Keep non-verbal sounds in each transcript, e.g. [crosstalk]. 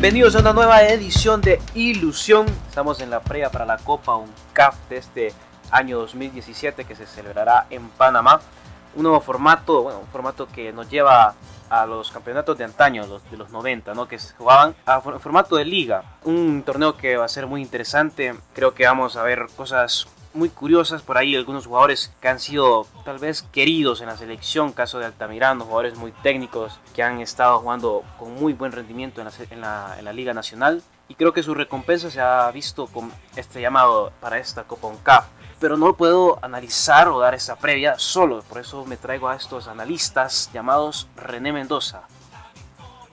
Bienvenidos a una nueva edición de Ilusión. Estamos en la previa para la Copa UNCAF de este año 2017 que se celebrará en Panamá. Un nuevo formato, bueno, un formato que nos lleva a los campeonatos de antaño, los de los 90, ¿no? que jugaban a formato de liga. Un torneo que va a ser muy interesante. Creo que vamos a ver cosas muy curiosas. Por ahí, algunos jugadores que han sido tal vez queridos en la selección, caso de Altamirano, jugadores muy técnicos que han estado jugando con muy buen rendimiento en la, en la, en la Liga Nacional. Y creo que su recompensa se ha visto con este llamado para esta Copa UNCAF. Pero no puedo analizar o dar esa previa solo, por eso me traigo a estos analistas llamados René Mendoza,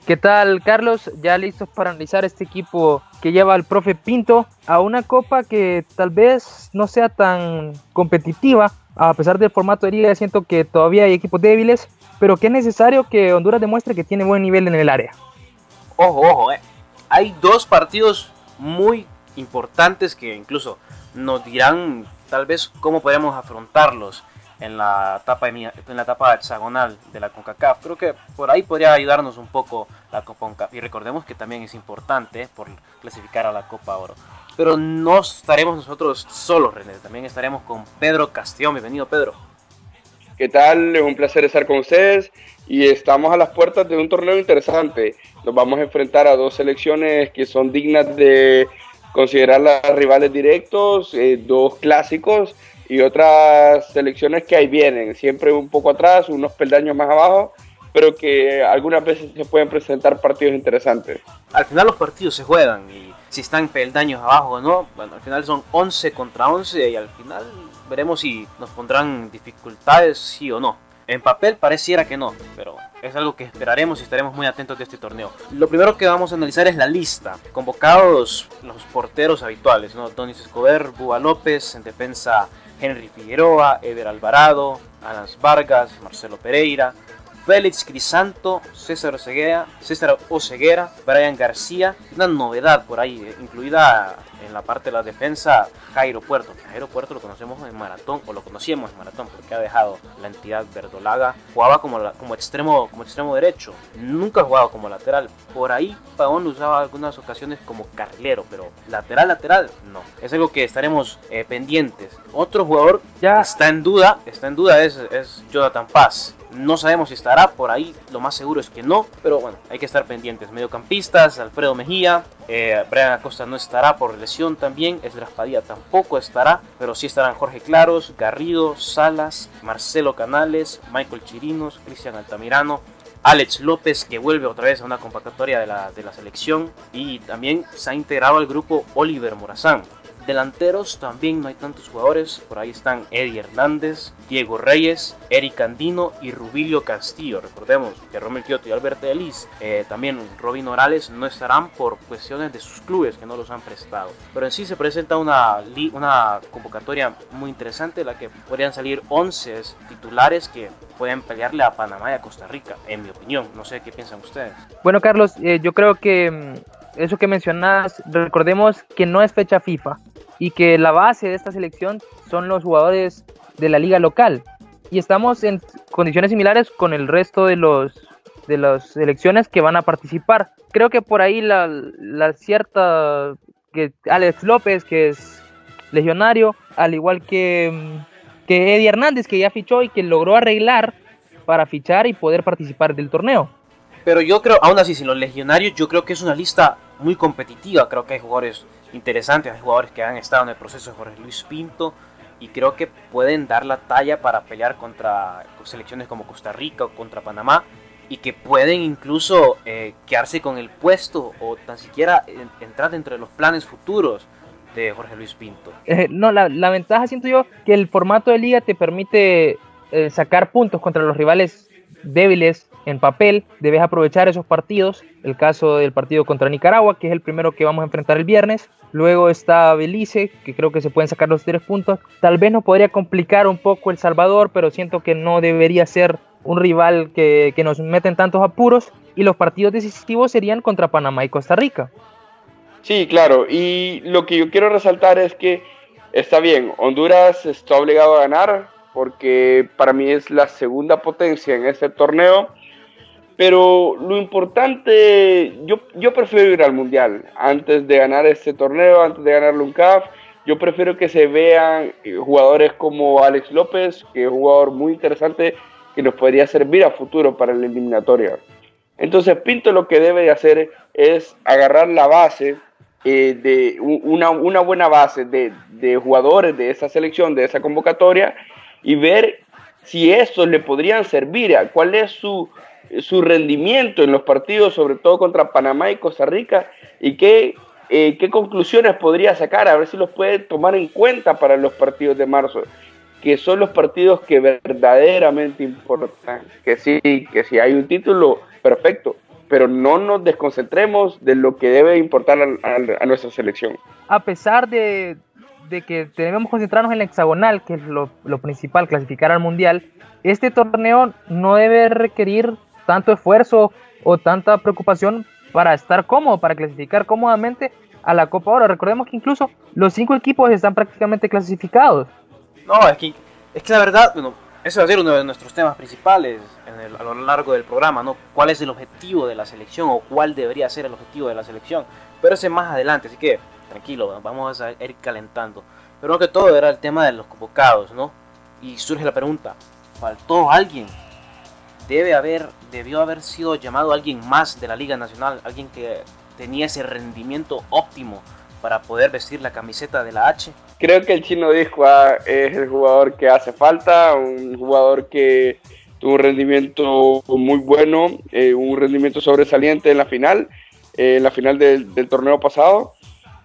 ¿Qué tal, Carlos? Ya listos para analizar este equipo que lleva al profe Pinto a una copa que tal vez no sea tan competitiva, a pesar del formato de liga, siento que todavía hay equipos débiles, pero que es necesario que Honduras demuestre que tiene buen nivel en el área. Ojo, ojo, eh. hay dos partidos muy importantes que incluso nos dirán tal vez cómo podemos afrontarlos en la etapa, en la etapa hexagonal de la CONCACAF. Creo que por ahí podría ayudarnos un poco la Copa UNCAF. Y recordemos que también es importante por clasificar a la Copa Oro. Pero no estaremos nosotros solos, René. También estaremos con Pedro Castellón. Bienvenido, Pedro. ¿Qué tal? Es un placer estar con ustedes y estamos a las puertas de un torneo interesante. Nos vamos a enfrentar a dos selecciones que son dignas de considerar las rivales directos, eh, dos clásicos y otras selecciones que ahí vienen, siempre un poco atrás, unos peldaños más abajo, pero que algunas veces se pueden presentar partidos interesantes. Al final los partidos se juegan y si están peldaños abajo o no, bueno, al final son 11 contra 11 y al final veremos si nos pondrán dificultades sí o no. En papel pareciera que no, pero es algo que esperaremos y estaremos muy atentos de este torneo. Lo primero que vamos a analizar es la lista. Convocados los porteros habituales, ¿no? Donis Escobar, Búa López, en defensa Henry Figueroa, Ever Alvarado, Alas Vargas, Marcelo Pereira, Félix Crisanto, César Oseguera, César Oseguera, Brian García, una novedad por ahí, eh, incluida en la parte de la defensa, Jairo Puerto. Jairo Puerto lo conocemos en maratón, o lo conocíamos en maratón, porque ha dejado la entidad verdolaga. Jugaba como, como, extremo, como extremo derecho, nunca ha jugado como lateral. Por ahí Pavón lo usaba algunas ocasiones como carrilero, pero lateral, lateral, no. Es algo que estaremos eh, pendientes. Otro jugador ya está en duda, está en duda es, es Jonathan Paz. No sabemos si estará por ahí, lo más seguro es que no, pero bueno, hay que estar pendientes. Mediocampistas, Alfredo Mejía, eh, Brian Acosta no estará por lesión también, Esdras Padilla tampoco estará, pero sí estarán Jorge Claros, Garrido, Salas, Marcelo Canales, Michael Chirinos, Cristian Altamirano, Alex López que vuelve otra vez a una convocatoria de la, de la selección y también se ha integrado al grupo Oliver Morazán. Delanteros también no hay tantos jugadores. Por ahí están Eddie Hernández, Diego Reyes, Eric Andino y Rubilio Castillo. Recordemos que Romel Kioto y Alberto Delis, eh, también Robin Orales, no estarán por cuestiones de sus clubes que no los han prestado. Pero en sí se presenta una, una convocatoria muy interesante, la que podrían salir 11 titulares que pueden pelearle a Panamá y a Costa Rica, en mi opinión. No sé qué piensan ustedes. Bueno, Carlos, eh, yo creo que mm, eso que mencionas, recordemos que no es fecha FIFA y que la base de esta selección son los jugadores de la liga local. Y estamos en condiciones similares con el resto de los de las selecciones que van a participar. Creo que por ahí la, la cierta que Alex López, que es legionario, al igual que, que Eddie Hernández, que ya fichó y que logró arreglar para fichar y poder participar del torneo. Pero yo creo, aún así, sin los legionarios, yo creo que es una lista muy competitiva. Creo que hay jugadores interesantes. Hay jugadores que han estado en el proceso de Jorge Luis Pinto y creo que pueden dar la talla para pelear contra selecciones como Costa Rica o contra Panamá y que pueden incluso eh, quedarse con el puesto o tan siquiera entrar dentro de los planes futuros de Jorge Luis Pinto. Eh, no, la, la, ventaja siento yo que el formato de liga te permite eh, sacar puntos contra los rivales débiles en papel, debes aprovechar esos partidos. El caso del partido contra Nicaragua, que es el primero que vamos a enfrentar el viernes. Luego está Belice, que creo que se pueden sacar los tres puntos. Tal vez nos podría complicar un poco El Salvador, pero siento que no debería ser un rival que, que nos mete en tantos apuros. Y los partidos decisivos serían contra Panamá y Costa Rica. Sí, claro. Y lo que yo quiero resaltar es que está bien, Honduras está obligado a ganar, porque para mí es la segunda potencia en este torneo, Pero lo importante, yo, yo prefiero ir al Mundial antes de ganar este torneo, antes de ganar un CAF. Yo prefiero que se vean eh, jugadores como Alex López, que es un jugador muy interesante que nos podría servir a futuro para la eliminatoria. Entonces Pinto lo que debe de hacer es agarrar la base eh, de una, una, buena base de, de, jugadores de esa selección, de esa convocatoria, y ver si estos le podrían servir, cuál es su, su rendimiento en los partidos, sobre todo contra Panamá y Costa Rica, y qué, eh, qué conclusiones podría sacar, a ver si los puede tomar en cuenta para los partidos de marzo, que son los partidos que verdaderamente importan, que sí, que si hay un título, perfecto, pero no nos desconcentremos de lo que debe importar a, nuestra selección. A pesar de, que debemos concentrarnos en la hexagonal, que es lo, principal, clasificar al mundial, este torneo no debe requerir tanto esfuerzo o tanta preocupación para estar cómodo, para clasificar cómodamente a la Copa Oro. Recordemos que incluso los cinco equipos están prácticamente clasificados. No, es que, es que la verdad, bueno, ese va a ser uno de nuestros temas principales a lo largo del programa, ¿no? ¿Cuál es el objetivo de la selección o cuál debería ser el objetivo de la selección? Pero ese más adelante, así que tranquilo, vamos a ir calentando. Pero lo que todo era el tema de los convocados, ¿no? Y surge la pregunta, ¿faltó alguien? Debe haber, debió haber sido llamado alguien más de la Liga Nacional, alguien que tenía ese rendimiento óptimo para poder vestir la camiseta de la H. Creo que el chino Disco es el jugador que hace falta, un jugador que tuvo un rendimiento muy bueno, eh, un rendimiento sobresaliente en la final, eh, en la final del, torneo pasado.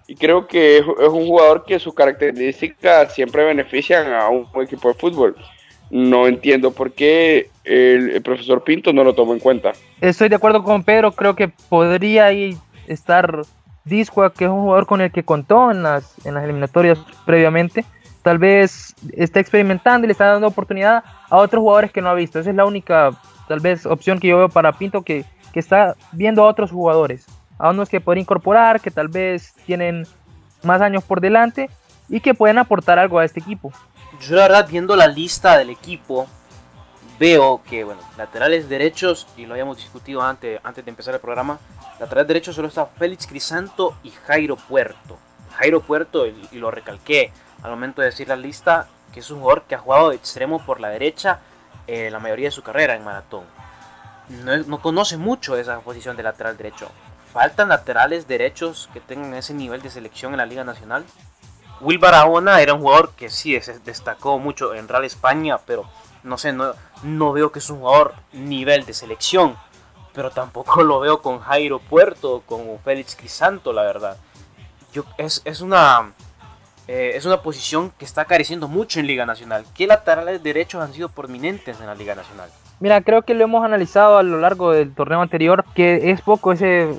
Y creo que es, un jugador que sus características siempre benefician a un, equipo de fútbol. No entiendo por qué el, profesor Pinto no lo tomó en cuenta. Estoy de acuerdo con Pedro, creo que podría estar Disco, que es un jugador con el que contó en las, en las eliminatorias previamente. Tal vez está experimentando y le está dando oportunidad a otros jugadores que no ha visto. Esa es la única, tal vez, opción que yo veo para Pinto, que, que está viendo a otros jugadores. A unos que pueden incorporar, que tal vez tienen más años por delante y que pueden aportar algo a este equipo. Yo la verdad, viendo la lista del equipo, veo que, bueno, laterales derechos, y lo habíamos discutido antes, antes de empezar el programa, Lateral derecho solo está Félix Crisanto y Jairo Puerto. Jairo Puerto, y, lo recalqué al momento de decir la lista, que es un jugador que ha jugado de extremo por la derecha eh, la mayoría de su carrera en maratón. No, conoce mucho esa posición de lateral derecho. ¿Faltan laterales derechos que tengan ese nivel de selección en la Liga Nacional? Will Barahona era un jugador que sí destacó mucho en Real España, pero no sé, no, no veo que es un jugador nivel de selección pero tampoco lo veo con Jairo Puerto, con Félix Crisanto, la verdad. Yo, es, es, una, eh, es una posición que está careciendo mucho en Liga Nacional. ¿Qué laterales derechos han sido prominentes en la Liga Nacional? Mira, creo que lo hemos analizado a lo largo del torneo anterior, que es poco ese,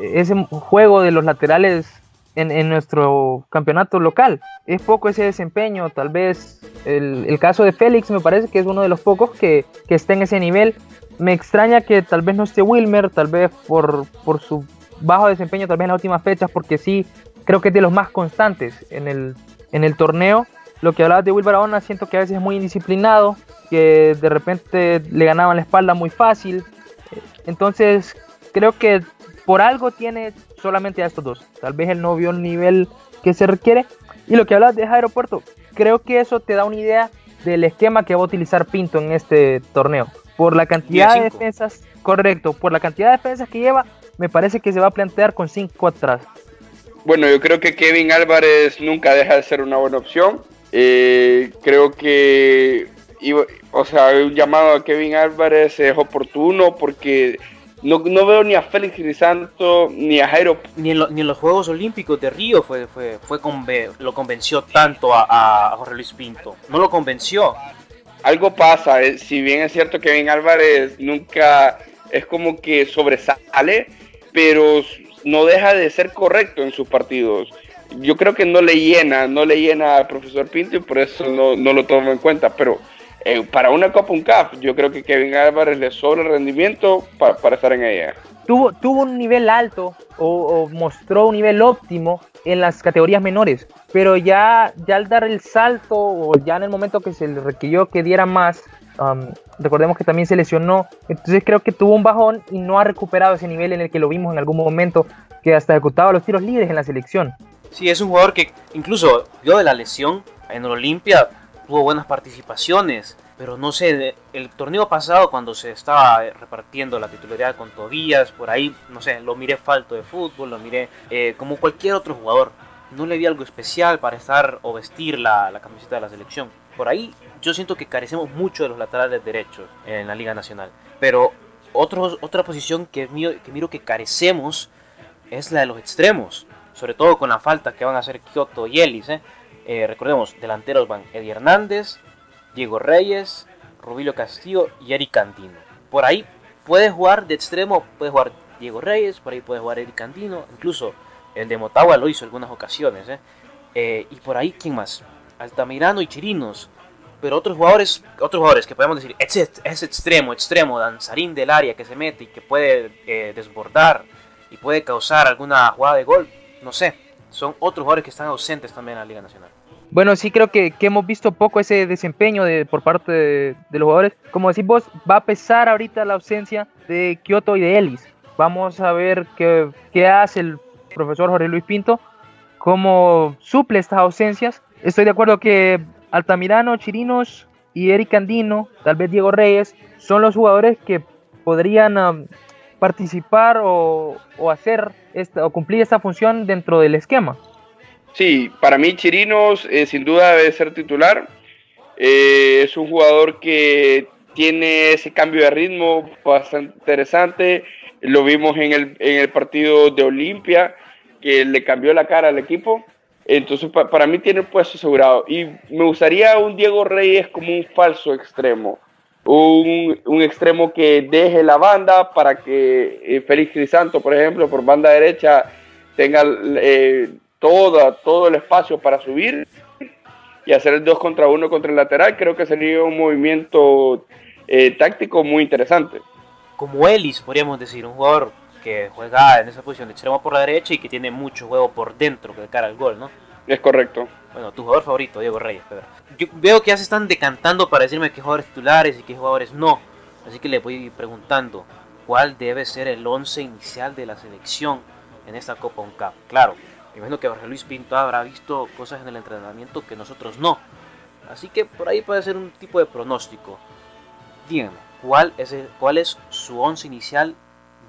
ese juego de los laterales en, en, nuestro campeonato local. Es poco ese desempeño, tal vez el, el, caso de Félix me parece que es uno de los pocos que, que está en ese nivel me extraña que tal vez no esté Wilmer, tal vez por, por su bajo desempeño, tal vez en las últimas fechas, porque sí, creo que es de los más constantes en el, en el torneo. Lo que hablabas de Wilmer Barahona, siento que a veces es muy indisciplinado, que de repente le ganaban la espalda muy fácil. Entonces, creo que por algo tiene solamente a estos dos. Tal vez él no vio el nivel que se requiere. Y lo que hablas de Aeropuerto, creo que eso te da una idea del esquema que va a utilizar Pinto en este torneo. Por la cantidad de defensas, correcto, por la cantidad de defensas que lleva, me parece que se va a plantear con 5 atrás. Bueno, yo creo que Kevin Álvarez nunca deja de ser una buena opción. Eh, creo que, o sea, un llamado a Kevin Álvarez es oportuno porque no, veo ni a Félix Crisanto ni a Jairo. Ni en, ni en, los Juegos Olímpicos de Río fue, fue, fue lo convenció tanto a, a Jorge Luis Pinto. No lo convenció algo pasa. Eh, si bien es cierto que Ben Álvarez nunca es como que sobresale, pero no deja de ser correcto en sus partidos. Yo creo que no le llena, no le llena al profesor Pinto y por eso no, lo tomo en cuenta. Pero eh, para una Copa un CAF, yo creo que Kevin Álvarez le sobra el rendimiento para, estar en ella. tuvo, tuvo un nivel alto o, mostró un nivel óptimo en las categorías menores, pero ya, ya al dar el salto o ya en el momento que se le requirió que diera más, um, recordemos que también se lesionó, entonces creo que tuvo un bajón y no ha recuperado ese nivel en el que lo vimos en algún momento, que hasta ejecutaba los tiros libres en la selección. Sí, es un jugador que incluso yo de la lesión en Olimpia tuvo buenas participaciones, pero no sé, el torneo pasado cuando se estaba repartiendo la titularidad con Tobías, por ahí, no sé, lo miré falto de fútbol, lo miré eh, como cualquier otro jugador. No le vi algo especial para estar o vestir la, la camiseta de la selección. Por ahí yo siento que carecemos mucho de los laterales derechos en la Liga Nacional. Pero otra posición que miro, que miro que carecemos es la de los extremos. Sobre todo con la falta que van a hacer Kioto y Ellis. ¿eh? Eh, recordemos, delanteros van Eddie Hernández, Diego Reyes, Rubilio Castillo y Eric Cantino. Por ahí puede jugar de extremo, puede jugar Diego Reyes, por ahí puede jugar Eric Cantino, incluso el de Motagua lo hizo algunas ocasiones. ¿eh? Eh, y por ahí, ¿quién más? Altamirano y Chirinos. Pero otros jugadores, otros jugadores que podemos decir, es, es extremo, extremo, danzarín del área que se mete y que puede desbordar y puede causar alguna jugada de gol, no sé. Son otros jugadores que están ausentes también en la Liga Nacional. Bueno, sí creo que, hemos visto poco ese desempeño de, por parte de, los jugadores. Como decís vos, va a pesar ahorita la ausencia de Kioto y de Ellis. Vamos a ver qué, hace el profesor Jorge Luis Pinto, cómo suple estas ausencias. Estoy de acuerdo que Altamirano, Chirinos y Eric Andino, tal vez Diego Reyes, son los jugadores que podrían um, participar o, o hacer esta, o cumplir esta función dentro del esquema. Sí, para mí Chirinos eh, sin duda debe ser titular. Eh, es un jugador que tiene ese cambio de ritmo bastante interesante. Lo vimos en el, en el partido de Olimpia, que le cambió la cara al equipo. Entonces, para mí tiene el puesto asegurado. Y me gustaría un Diego Reyes como un falso extremo. Un, un extremo que deje la banda para que eh, Félix Crisanto, por ejemplo, por banda derecha, tenga toda, todo el espacio para subir y hacer el 2 contra 1 contra el lateral, creo que sería un movimiento eh, táctico muy interesante. Como Ellis, podríamos decir, un jugador que juega en esa posición de extremo por la derecha y que tiene mucho juego por dentro que de cara al gol, ¿no? Es correcto. Bueno, tu jugador favorito, Diego Reyes, Pedro. Yo veo que ya se están decantando para decirme qué jugadores titulares y qué jugadores no. Así que le voy preguntando, ¿cuál debe ser el 11 inicial de la selección en esta Copa UNCAP? Claro, imagino que Jorge Luis Pinto habrá visto cosas en el entrenamiento que nosotros no. Así que por ahí puede ser un tipo de pronóstico. Díganme, ¿cuál es, cuál es su once inicial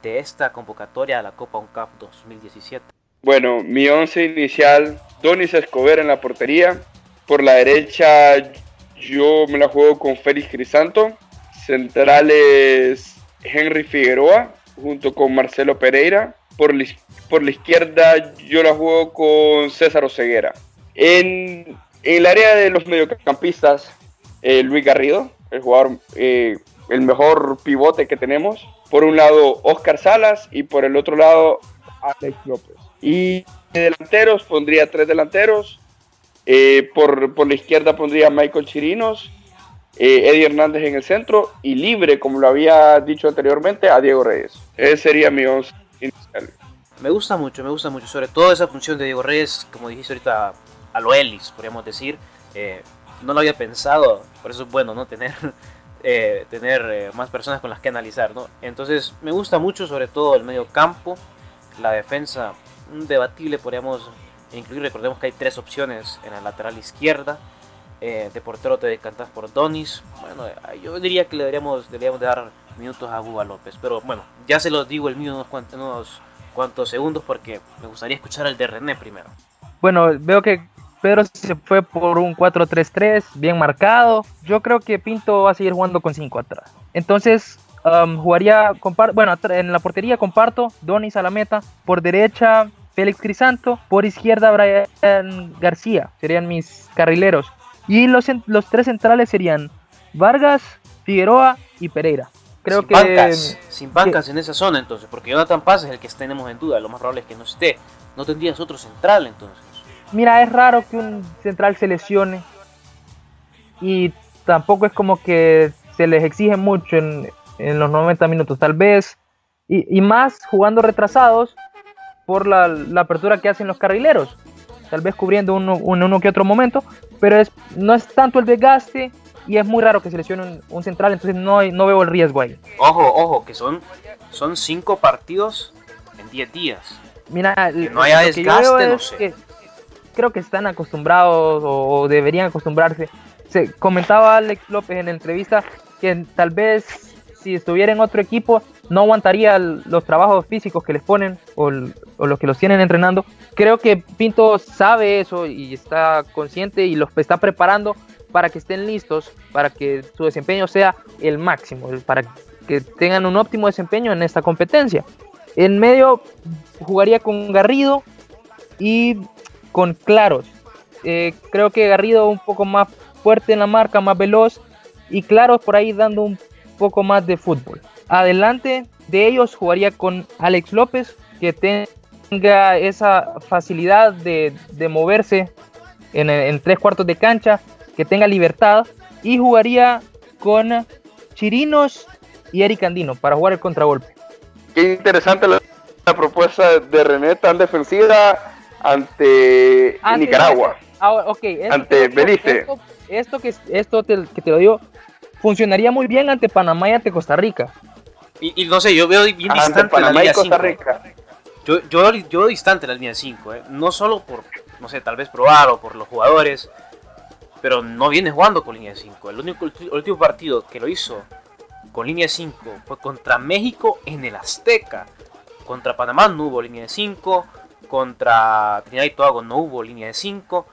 de esta convocatoria a la Copa UNCAP 2017? Bueno, mi once inicial, Donis Escobar en la portería. Por la derecha yo me la juego con Félix Crisanto. Centrales Henry Figueroa junto con Marcelo Pereira. Por la por la izquierda yo la juego con César Oseguera. En, el área de los mediocampistas, eh, Luis Garrido, el jugador, eh, el mejor pivote que tenemos. Por un lado, Oscar Salas y por el otro lado, Alex López. Y de delanteros pondría tres delanteros. Eh, por, por, la izquierda pondría Michael Chirinos, Eddie Hernández en el centro y libre, como lo había dicho anteriormente, a Diego Reyes. Ese sería mi once. Me gusta mucho, me gusta mucho, sobre todo esa función de Diego Reyes, como dijiste ahorita, a lo Ellis, podríamos decir. Eh, no lo había pensado, por eso es bueno no tener, [laughs] eh, tener eh, más personas con las que analizar. ¿no? Entonces me gusta mucho sobre todo el medio campo, la defensa, un debatible podríamos incluir, recordemos que hay tres opciones en la lateral izquierda. de portero te decantas por Donis. Bueno, yo diría que le deberíamos, deberíamos dar minutos a Guga López. Pero bueno, ya se los digo el mío en unos cuantos segundos porque me gustaría escuchar el de René primero. Bueno, veo que Pedro se fue por un 4-3-3 bien marcado. Yo creo que Pinto va a seguir jugando con 5 atrás. Entonces, um, jugaría, bueno, en la portería comparto Donis a la meta. Por derecha, Félix Crisanto. Por izquierda, Brian García. Serían mis carrileros. Y los, los tres centrales serían Vargas, Figueroa y Pereira sin Bancas, sin bancas en esa zona entonces, porque Jonathan Paz es el que tenemos en duda, lo más probable es que no esté. No tendrías otro central entonces. Mira, es raro que un central se lesione y tampoco es como que se les exige mucho en, los 90 minutos. Tal vez y, más jugando retrasados por la, apertura que hacen los carrileros, tal vez cubriendo uno, uno, que otro momento, pero es, no es tanto el desgaste y es muy raro que se lesione un, central, entonces no, no veo el riesgo ahí. Ojo, ojo, que son, son cinco partidos en 10 días. Mira, que no haya desgaste, no sé. creo que están acostumbrados o deberían acostumbrarse. Se comentaba Alex López en la entrevista que tal vez si estuviera en otro equipo no aguantaría los trabajos físicos que les ponen o, los que los tienen entrenando. Creo que Pinto sabe eso y está consciente y los está preparando para que estén listos, para que su desempeño sea el máximo, para que tengan un óptimo desempeño en esta competencia. En medio jugaría con Garrido y con Claros. Eh, creo que Garrido un poco más fuerte en la marca, más veloz y Claros por ahí dando un poco más de fútbol. Adelante de ellos jugaría con Alex López, que tenga esa facilidad de, moverse en, tres cuartos de cancha, que tenga libertad, y jugaría con Chirinos y Eric Andino para jugar el contragolpe. Qué interesante la, propuesta de René tan defensiva ante Nicaragua. ante Belice. Esto, que, esto que te lo digo funcionaría muy bien ante Panamá y ante Costa Rica. Y, no sé, yo veo bien distante la línea 5. Yo, yo, yo, veo distante la línea 5, ¿eh? no solo por, no sé, tal vez probar o por los jugadores, pero no viene jugando con línea 5. El único el último partido que lo hizo con línea 5 fue contra México en el Azteca. Contra Panamá no hubo línea de 5, contra Trinidad y Tobago no hubo línea de 5.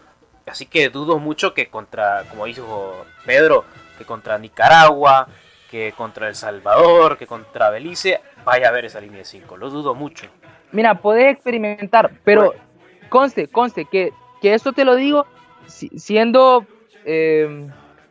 Así que dudo mucho que contra, como dijo Pedro, que contra Nicaragua, que contra El Salvador, que contra Belice, vaya a ver esa línea de 5. Lo dudo mucho. Mira, podés experimentar, pero conste, conste, que, que esto te lo digo siendo eh,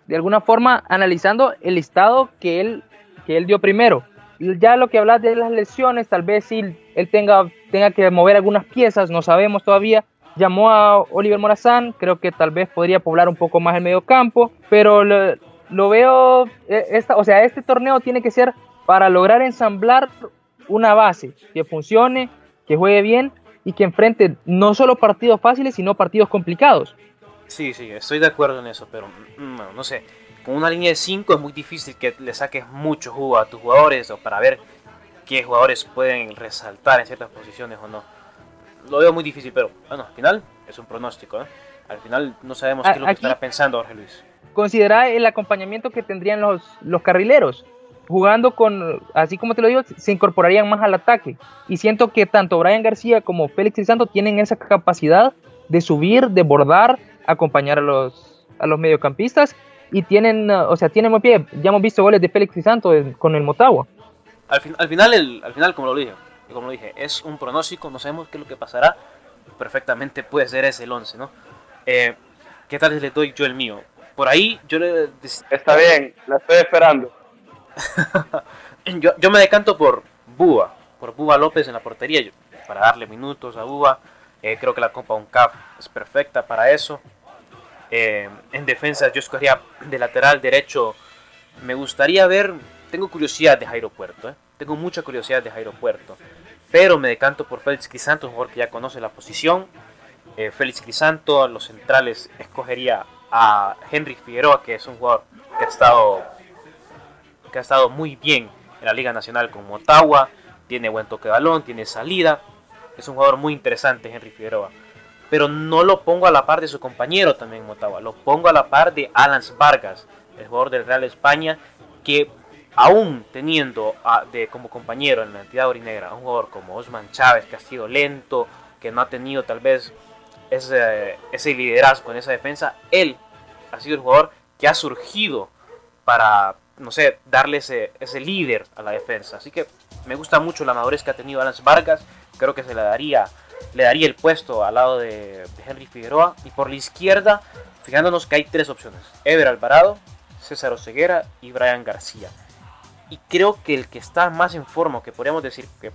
de alguna forma analizando el estado que él, que él dio primero. Ya lo que hablas de las lesiones, tal vez si él tenga, tenga que mover algunas piezas, no sabemos todavía. Llamó a Oliver Morazán, creo que tal vez podría poblar un poco más el medio campo, pero lo veo, eh, esta, o sea, este torneo tiene que ser para lograr ensamblar una base que funcione, que juegue bien y que enfrente no solo partidos fáciles, sino partidos complicados. Sí, sí, estoy de acuerdo en eso, pero mm, no, sé, con una línea de 5 es muy difícil que le saques mucho jugo a tus jugadores o para ver qué jugadores pueden resaltar en ciertas posiciones o no. Lo veo muy difícil, pero bueno, al final es un pronóstico. ¿eh? Al final no sabemos qué es lo que estará pensando Jorge Luis considera el acompañamiento que tendrían los, los carrileros. Jugando con, así como te lo digo, se incorporarían más al ataque. Y siento que tanto Brian García como Félix Crisanto tienen esa capacidad de subir, de bordar, acompañar a los, a los mediocampistas. Y tienen, o sea, tienen muy pie. Ya hemos visto goles de Félix Crisanto con el Motagua. Al, al, final, el, al final, como lo dije, como lo dije, es un pronóstico, no sabemos qué es lo que pasará. Perfectamente puede ser ese el 11, ¿no? Eh, ¿Qué tal les doy yo el mío? Por ahí yo le... Está bien, la estoy esperando. [laughs] yo, me decanto por Búa, por Búa López en la portería, para darle minutos a Búa. Eh, creo que la Copa UNCAF es perfecta para eso. Eh, en defensa yo escogería de lateral derecho. Me gustaría ver, tengo curiosidad de Jairo Puerto, eh. tengo mucha curiosidad de Jairo Puerto, pero me decanto por Félix Crisanto, un jugador que ya conoce la posición. Félix Crisanto, los centrales escogería a Henry Figueroa, que es un jugador que ha estado, que ha estado muy bien en la Liga Nacional con Motagua, tiene buen toque de balón, tiene salida, es un jugador muy interesante Henry Figueroa. Pero no lo pongo a la par de su compañero también Motagua, lo pongo a la par de Alan Vargas, el jugador del Real España, que aún teniendo de, como compañero en la entidad orinegra un jugador como Osman Chávez, que ha sido lento, que no ha tenido tal vez ese, liderazgo en esa defensa, él ha sido el jugador que ha surgido para, no sé, darle ese, ese líder a la defensa. Así que me gusta mucho la madurez que ha tenido Alan Vargas. Creo que se le daría, le daría el puesto al lado de, Henry Figueroa. Y por la izquierda, fijándonos que hay tres opciones. Ever Alvarado, César Oseguera y Brian García. Y creo que el que está más en forma, que podríamos decir que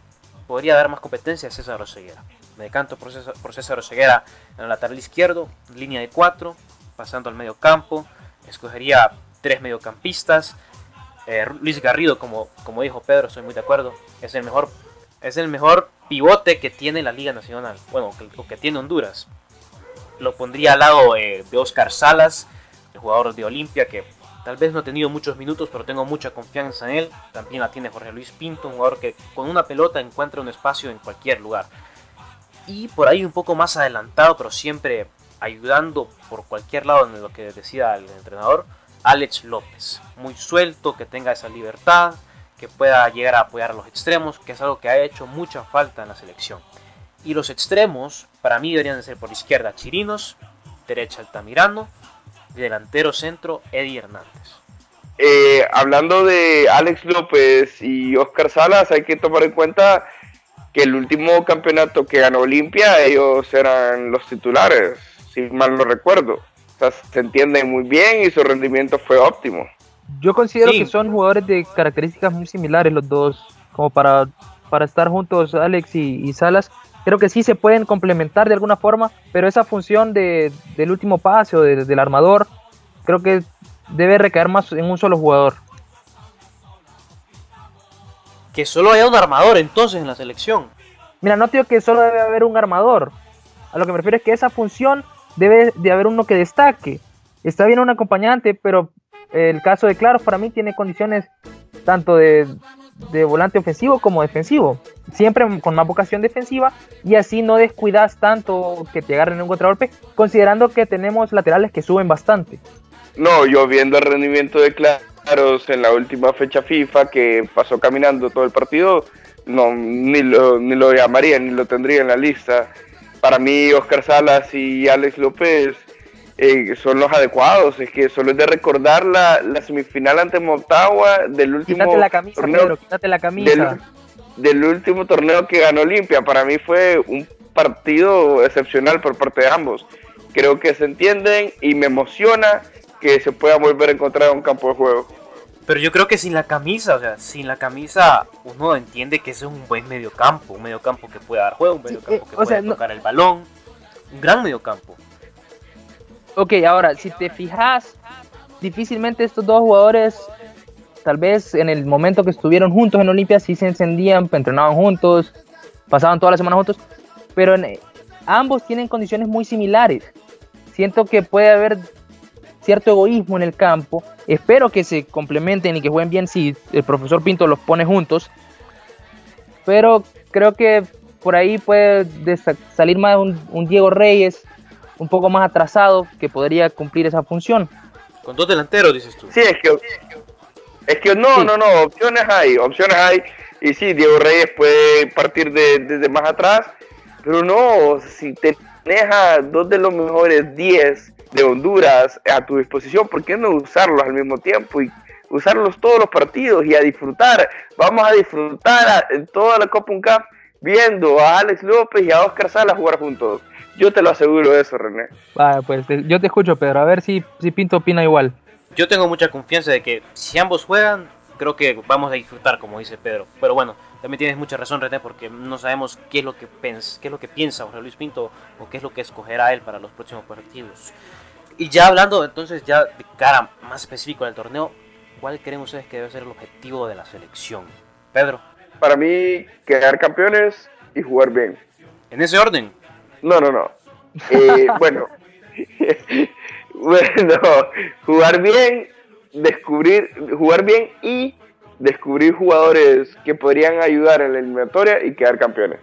podría dar más competencia, es César Oseguera. Me decanto por César, Oseguera en el lateral izquierdo, línea de cuatro pasando al medio campo. Escogería tres mediocampistas. Eh, Luis Garrido, como, como dijo Pedro, estoy muy de acuerdo. Es el mejor, es el mejor pivote que tiene la Liga Nacional. Bueno, que, que tiene Honduras. Lo pondría al lado eh, de Oscar Salas, el jugador de Olimpia, que tal vez no ha tenido muchos minutos, pero tengo mucha confianza en él. También la tiene Jorge Luis Pinto, un jugador que con una pelota encuentra un espacio en cualquier lugar. Y por ahí un poco más adelantado, pero siempre ayudando por cualquier lado en lo que decida el entrenador, Alex López. Muy suelto, que tenga esa libertad, que pueda llegar a apoyar a los extremos, que es algo que ha hecho mucha falta en la selección. Y los extremos, para mí deberían de ser por izquierda Chirinos, derecha Altamirano, delantero centro Eddie Hernández. Eh, hablando de Alex López y Oscar Salas, hay que tomar en cuenta que el último campeonato que ganó Olimpia, ellos eran los titulares, si mal no recuerdo. O sea, se entienden muy bien y su rendimiento fue óptimo. Yo considero que son jugadores de características muy similares los dos, como para, para estar juntos Alex y, Salas. Creo que sí se pueden complementar de alguna forma, pero esa función de, del último pase o del armador, creo que debe recaer más en un solo jugador. Que solo haya un armador entonces en la selección. Mira, no digo que solo debe haber un armador. A lo que me refiero es que esa función debe de haber uno que destaque. Está bien un acompañante, pero el caso de Claros para mí tiene condiciones tanto de, volante ofensivo como defensivo. Siempre con más vocación defensiva y así no descuidas tanto que te agarren un contragolpe, considerando que tenemos laterales que suben bastante. No, yo viendo el rendimiento de Claros en la última fecha FIFA que pasó caminando todo el partido, no ni lo, ni lo llamaría ni lo tendría en la lista. Para mí Oscar Salas y Alex López eh, son los adecuados. Es que solo es de recordar la, semifinal ante Motagua del último torneo. la camisa. Del, último torneo que ganó Olimpia. Para mí fue un partido excepcional por parte de ambos. Creo que se entienden y me emociona que se pueda volver a encontrar en un campo de juego. Pero yo creo que sin la camisa, o sea, sin la camisa uno entiende que es un buen mediocampo, un mediocampo que puede dar juego, un mediocampo eh, que puede tocar el balón, un gran mediocampo. Ok, ahora, si te fijas, difícilmente estos dos jugadores, tal vez en el momento que estuvieron juntos en Olimpia, sí se encendían, entrenaban juntos, pasaban toda la semana juntos, pero ambos tienen condiciones muy similares. Siento que puede haber cierto egoísmo en el campo. Espero que se complementen y que jueguen bien si el profesor Pinto los pone juntos. Pero creo que por ahí puede salir más un Diego Reyes un poco más atrasado que podría cumplir esa función. Con dos delanteros, dices tú. Sí, es que, es que no, no, no, opciones hay, opciones hay. Y sí, Diego Reyes puede partir desde de, más atrás, pero no, si tenés a dos de los mejores 10 de Honduras a tu disposición, ¿por qué no usarlos al mismo tiempo y usarlos todos los partidos y a disfrutar? Vamos a disfrutar en toda la Copa Uncap viendo a Alex López y a Oscar Salas jugar juntos. Yo te lo aseguro eso, René. pues yo te escucho, Pedro. A ver si, si Pinto opina igual. Yo tengo mucha confianza de que si ambos juegan, creo que vamos a disfrutar, como dice Pedro. Pero bueno, también tienes mucha razón, René, porque no sabemos qué es lo que, piensa, qué es lo que piensa José Luis Pinto o qué es lo que escogerá él para los próximos partidos. Y ya hablando entonces ya de cara más específico del torneo, ¿cuál creen ustedes que debe ser el objetivo de la selección? Pedro. Para mí, quedar campeones y jugar bien. ¿En ese orden? No, no, no. Eh, [laughs] bueno, [laughs] bueno, jugar bien, descubrir, jugar bien y descubrir jugadores que podrían ayudar en la eliminatoria y quedar campeones.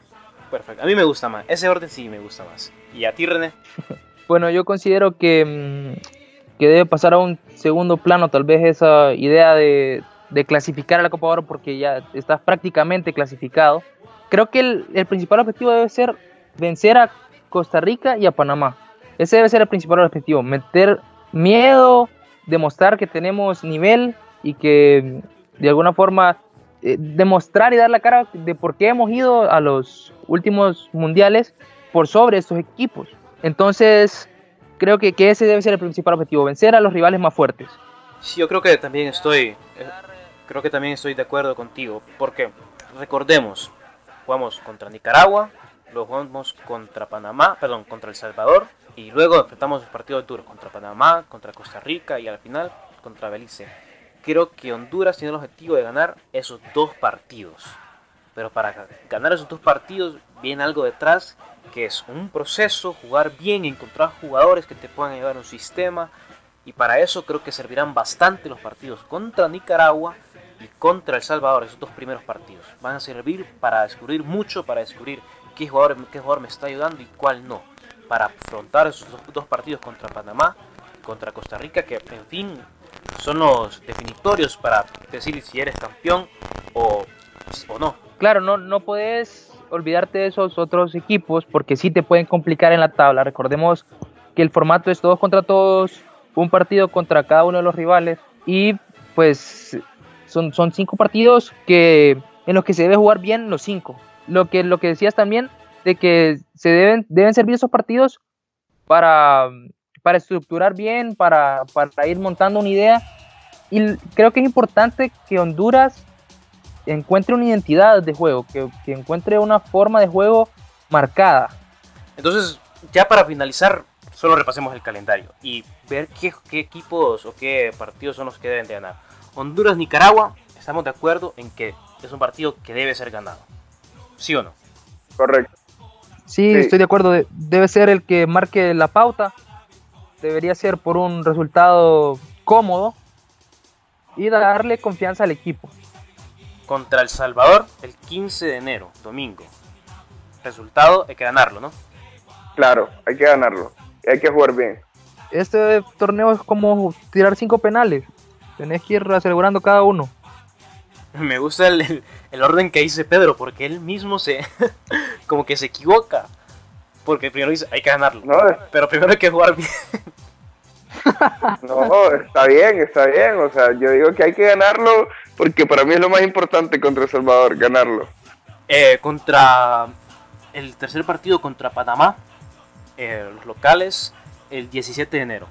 Perfecto, a mí me gusta más, ese orden sí me gusta más. ¿Y a ti, René? [laughs] Bueno, yo considero que, mm, que debe pasar a un segundo plano tal vez esa idea de, de clasificar a la Copa Oro porque ya estás prácticamente clasificado. Creo que el, el principal objetivo debe ser vencer a Costa Rica y a Panamá. Ese debe ser el principal objetivo, meter miedo, demostrar que tenemos nivel y que de alguna forma eh, demostrar y dar la cara de por qué hemos ido a los últimos mundiales por sobre estos equipos. Entonces, creo que, que ese debe ser el principal objetivo, vencer a los rivales más fuertes. Sí, yo creo que también estoy, eh, creo que también estoy de acuerdo contigo, porque recordemos, jugamos contra Nicaragua, lo jugamos contra Panamá, perdón, contra El Salvador y luego enfrentamos el partido de tour contra Panamá, contra Costa Rica y al final contra Belice. creo que Honduras tiene el objetivo de ganar esos dos partidos. Pero para ganar esos dos partidos viene algo detrás que es un proceso, jugar bien, encontrar jugadores que te puedan llevar un sistema. Y para eso creo que servirán bastante los partidos contra Nicaragua y contra El Salvador, esos dos primeros partidos. Van a servir para descubrir mucho, para descubrir qué jugador, qué jugador me está ayudando y cuál no. Para afrontar esos dos partidos contra Panamá, contra Costa Rica, que en fin son los definitorios para decir si eres campeón o, o no. Claro, no, no puedes olvidarte de esos otros equipos porque sí te pueden complicar en la tabla. Recordemos que el formato es todos contra todos, un partido contra cada uno de los rivales y pues son, son cinco partidos que en los que se debe jugar bien los cinco. Lo que, lo que decías también de que se deben, deben servir esos partidos para, para estructurar bien, para, para ir montando una idea. Y creo que es importante que Honduras encuentre una identidad de juego, que, que, encuentre una forma de juego marcada. Entonces, ya para finalizar, solo repasemos el calendario y ver qué, qué equipos o qué partidos son los que deben de ganar. Honduras-Nicaragua, estamos de acuerdo en que es un partido que debe ser ganado. ¿Sí o no? Correcto. Sí, sí. estoy de acuerdo. Debe ser el que marque la pauta. Debería ser por un resultado cómodo y darle confianza al equipo contra El Salvador el 15 de enero, domingo. Resultado, hay que ganarlo, ¿no? Claro, hay que ganarlo. Hay que jugar bien. Este torneo es como tirar cinco penales. Tenés que ir asegurando cada uno. Me gusta el, el, el orden que dice Pedro, porque él mismo se. [laughs] como que se equivoca. Porque primero dice, hay que ganarlo. No, pero primero hay que jugar bien. No, está bien, está bien. O sea, yo digo que hay que ganarlo porque para mí es lo más importante contra El Salvador, ganarlo. Eh, contra el tercer partido contra Panamá, eh, los locales, el 17 de enero,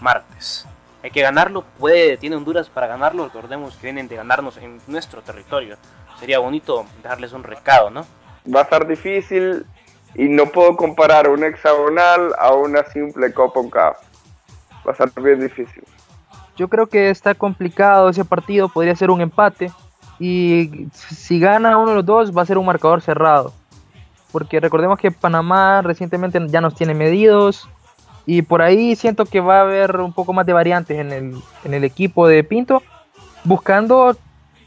martes. Hay que ganarlo, puede, tiene Honduras para ganarlo, recordemos que vienen de ganarnos en nuestro territorio. Sería bonito dejarles un recado, ¿no? Va a estar difícil y no puedo comparar un hexagonal a una simple Copa Cup va a ser bien difícil. Yo creo que está complicado ese partido, podría ser un empate. Y si gana uno de los dos, va a ser un marcador cerrado. Porque recordemos que Panamá recientemente ya nos tiene medidos. Y por ahí siento que va a haber un poco más de variantes en el, en el equipo de Pinto, buscando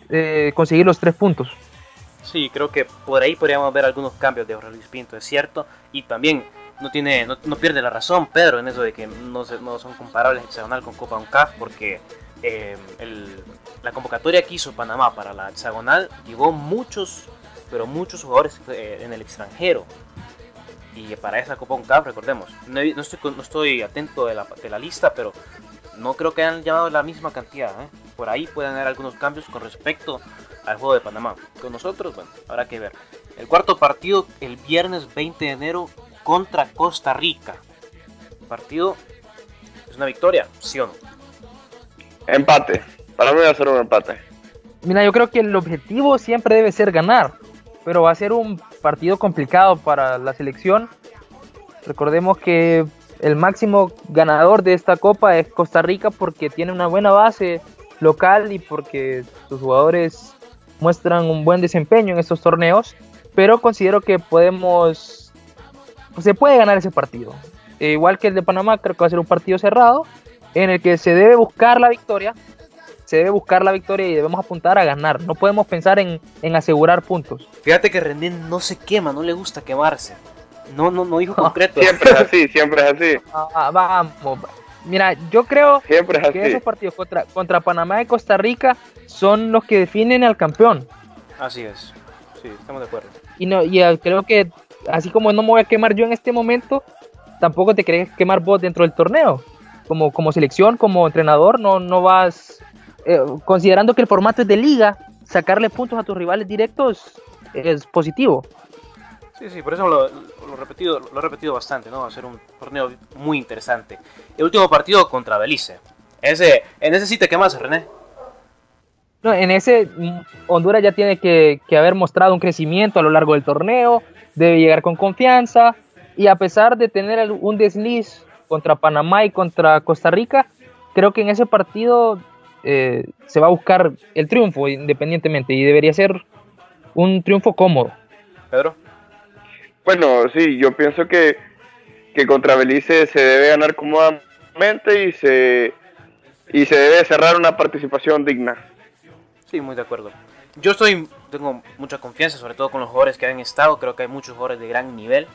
eh, conseguir los tres puntos. Sí, creo que por ahí podríamos ver algunos cambios de Jorge Luis Pinto, es cierto. Y también no tiene no, no, pierde la razón Pedro en eso de que no, se, no son comparables hexagonal con Copa UNCAF porque eh, el, la convocatoria que hizo Panamá para la hexagonal llegó muchos pero muchos jugadores eh, en el extranjero y para esa Copa UNCAF recordemos no, no, estoy, no estoy atento de la, de la, lista pero no creo que hayan llamado la misma cantidad ¿eh? por ahí pueden haber algunos cambios con respecto al juego de Panamá con nosotros bueno habrá que ver el cuarto partido el viernes 20 de enero contra Costa Rica. El partido es una victoria, ¿sí o no? Empate. Para mí va a ser un empate. Mira, yo creo que el objetivo siempre debe ser ganar, pero va a ser un partido complicado para la selección. Recordemos que el máximo ganador de esta copa es Costa Rica porque tiene una buena base local y porque sus jugadores muestran un buen desempeño en estos torneos, pero considero que podemos se puede ganar ese partido. E igual que el de Panamá, creo que va a ser un partido cerrado en el que se debe buscar la victoria. Se debe buscar la victoria y debemos apuntar a ganar. No podemos pensar en, en asegurar puntos. Fíjate que Rendín no se quema, no le gusta quemarse. No, no, no dijo [laughs] concreto. Siempre es así, siempre es así. [laughs] Ah, vamos. Mira, yo creo siempre es que así. esos partidos contra, contra Panamá y Costa Rica son los que definen al campeón. Así es. Sí, estamos de acuerdo. Y, no, y uh, creo que así como no me voy a quemar yo en este momento, tampoco te querés quemar vos dentro del torneo. Como, como selección, como entrenador, no, no vas, eh, considerando que el formato es de liga, sacarle puntos a tus rivales directos es positivo. Sí, sí, por eso lo, lo, repetido, lo he repetido bastante, ¿no? Va a ser un torneo muy interesante. El último partido contra Belice. Ese, en ese sí te quemas, René. No, en ese Honduras ya tiene que, que haber mostrado un crecimiento a lo largo del torneo, debe llegar con confianza y a pesar de tener un desliz contra Panamá y contra Costa Rica, creo que en ese partido eh, se va a buscar el triunfo independientemente y debería ser un triunfo cómodo. Pedro. Bueno, sí, yo pienso que, que contra Belice se debe ganar cómodamente y se, y se debe cerrar una participación digna. Sí, muy de acuerdo. Yo estoy, tengo mucha confianza, sobre todo con los jugadores que han estado. Creo que hay muchos jugadores de gran nivel.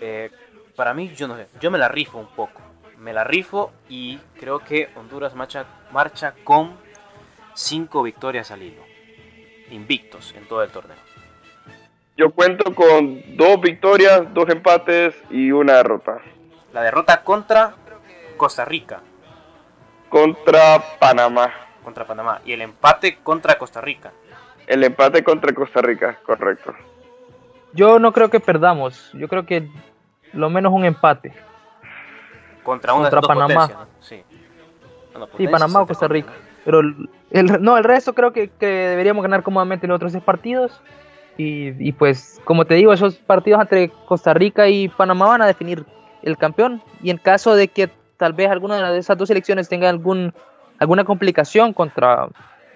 Eh, para mí, yo no sé, yo me la rifo un poco. Me la rifo y creo que Honduras marcha, marcha con cinco victorias al hilo. Invictos en todo el torneo. Yo cuento con dos victorias, dos empates y una derrota. La derrota contra Costa Rica. Contra Panamá. Contra Panamá. Y el empate contra Costa Rica. El empate contra Costa Rica, correcto. Yo no creo que perdamos. Yo creo que lo menos un empate. Contra una Contra dos Panamá. potencias, ¿no? Sí. Bueno, Sí, Panamá o Costa Rica. Pero el, el- no, el resto creo que, que deberíamos ganar cómodamente en los otros seis partidos. Y, y pues, como te digo, esos partidos entre Costa Rica y Panamá van a definir el campeón. Y en caso de que tal vez alguna de esas dos selecciones tenga algún, alguna complicación contra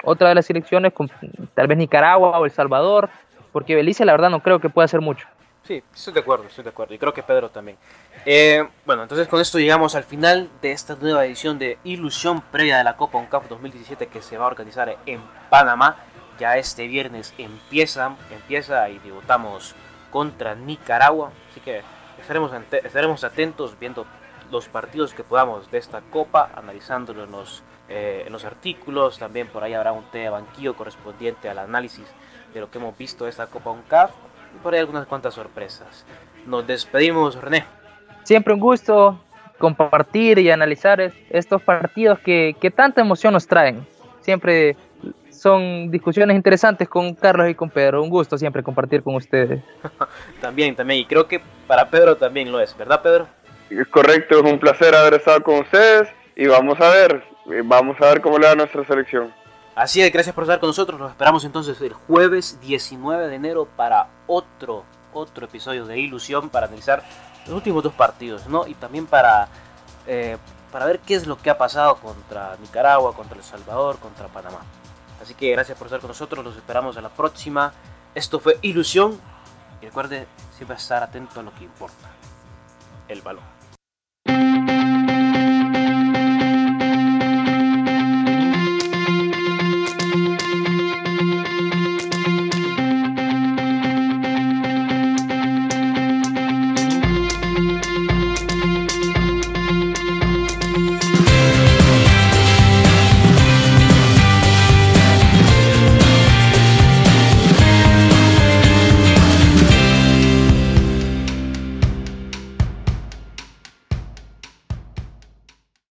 otra de las selecciones, con, tal vez Nicaragua o El Salvador, porque Belice la verdad no creo que pueda hacer mucho. Sí, estoy de acuerdo, estoy de acuerdo. Y creo que Pedro también. Eh, bueno, entonces con esto llegamos al final de esta nueva edición de Ilusión previa de la Copa UNCAF 2017 que se va a organizar en Panamá. Ya este viernes empieza, empieza y debutamos contra Nicaragua. Así que estaremos, estaremos atentos viendo los partidos que podamos de esta Copa, analizándolo en los, eh, en los artículos. También por ahí habrá un té de banquillo correspondiente al análisis de lo que hemos visto de esta Copa UNCAF por ahí algunas cuantas sorpresas. Nos despedimos, René. Siempre un gusto compartir y analizar es- estos partidos que, que tanta emoción nos traen. Siempre son discusiones interesantes con Carlos y con Pedro. Un gusto siempre compartir con ustedes. [laughs] También, también, y creo que para Pedro también lo es, ¿verdad, Pedro? Es correcto, es un placer haber estado con ustedes y vamos a ver, eh, vamos a ver cómo le va a nuestra selección. Así es, gracias por estar con nosotros. Nos esperamos entonces el jueves 19 de enero para otro, otro episodio de Ilusión para analizar los últimos dos partidos, ¿no? Y también para, eh, para ver qué es lo que ha pasado contra Nicaragua, contra El Salvador, contra Panamá. Así que gracias por estar con nosotros. Los esperamos a la próxima. Esto fue Ilusión. Y recuerde siempre estar atento a lo que importa. El balón.